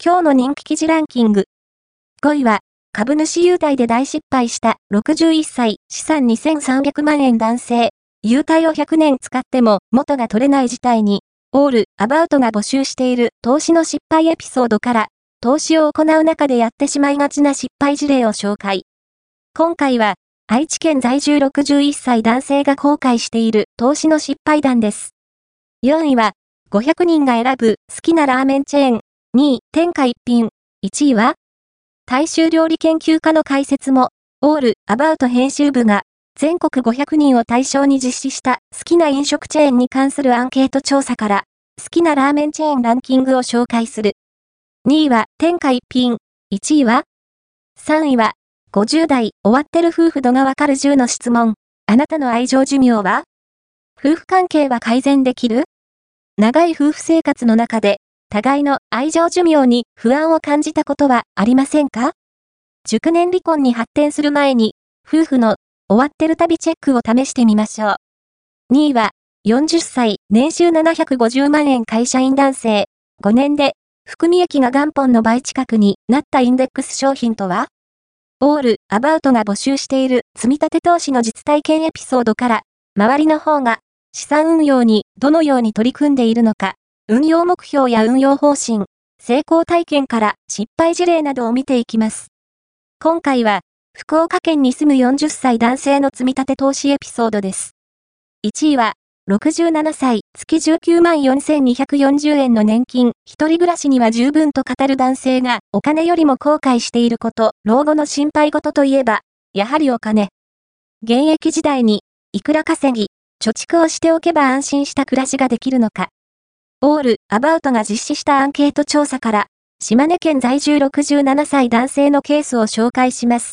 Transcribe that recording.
今日の人気記事ランキング。5位は、株主優待で大失敗した61歳、資産2300万円男性。優待を100年使っても元が取れない事態に、オール、アバウトが募集している投資の失敗エピソードから、投資を行う中でやってしまいがちな失敗事例を紹介。今回は、愛知県在住61歳男性が後悔している投資の失敗談です。4位は、500人が選ぶ好きなラーメンチェーン2位、天下一品。1位は大衆料理研究家の解説も、オール、アバウト編集部が、全国500人を対象に実施した好きな飲食チェーンに関するアンケート調査から、好きなラーメンチェーンランキングを紹介する。2位は、天下一品。1位は ?3 位は、50代、終わってる夫婦度がわかる10の質問。あなたの愛情寿命は？夫婦関係は改善できる？長い夫婦生活の中で、互いの愛情寿命に不安を感じたことはありませんか？熟年離婚に発展する前に、夫婦の終わってる旅チェックを試してみましょう。2位は、40歳、年収750万円会社員男性。5年で、含み益が元本の倍近くになったインデックス商品とは？オール、アバウトが募集している積立投資の実体験エピソードから、周りの方が資産運用にどのように取り組んでいるのか運用目標や運用方針、成功体験から失敗事例などを見ていきます。今回は、福岡県に住む40歳男性の積み立て投資エピソードです。1位は、67歳、月19万4240円の年金、一人暮らしには十分と語る男性が、お金よりも後悔していること、老後の心配事といえば、やはりお金。現役時代に、いくら稼ぎ、貯蓄をしておけば安心した暮らしができるのか。オール、アバウトが実施したアンケート調査から、島根県在住67歳男性のケースを紹介します。